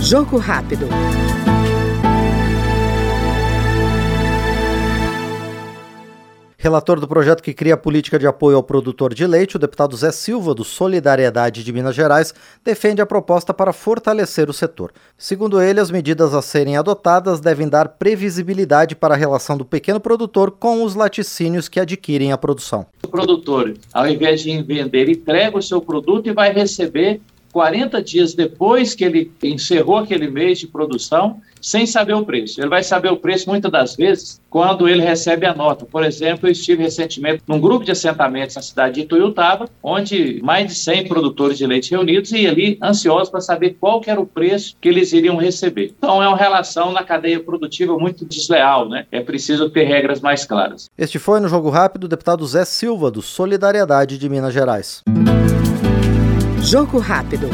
Jogo rápido. Relator do projeto que cria a política de apoio ao produtor de leite, o deputado Zé Silva, do Solidariedade de Minas Gerais, defende a proposta para fortalecer o setor. Segundo ele, as medidas a serem adotadas devem dar previsibilidade para a relação do pequeno produtor com os laticínios que adquirem a produção. O produtor, ao invés de vender, entrega o seu produto e vai receber 40 dias depois que ele encerrou aquele mês de produção, sem saber o preço. Ele vai saber o preço muitas das vezes quando ele recebe a nota. Por exemplo, eu estive recentemente num grupo de assentamentos na cidade de Ituiutaba, onde mais de 100 produtores de leite reunidos e ali ansiosos para saber qual era o preço que eles iriam receber. Então é uma relação na cadeia produtiva muito desleal, né? É preciso ter regras mais claras. Este foi no Jogo Rápido o deputado Zé Silva, do Solidariedade de Minas Gerais. Jogo rápido.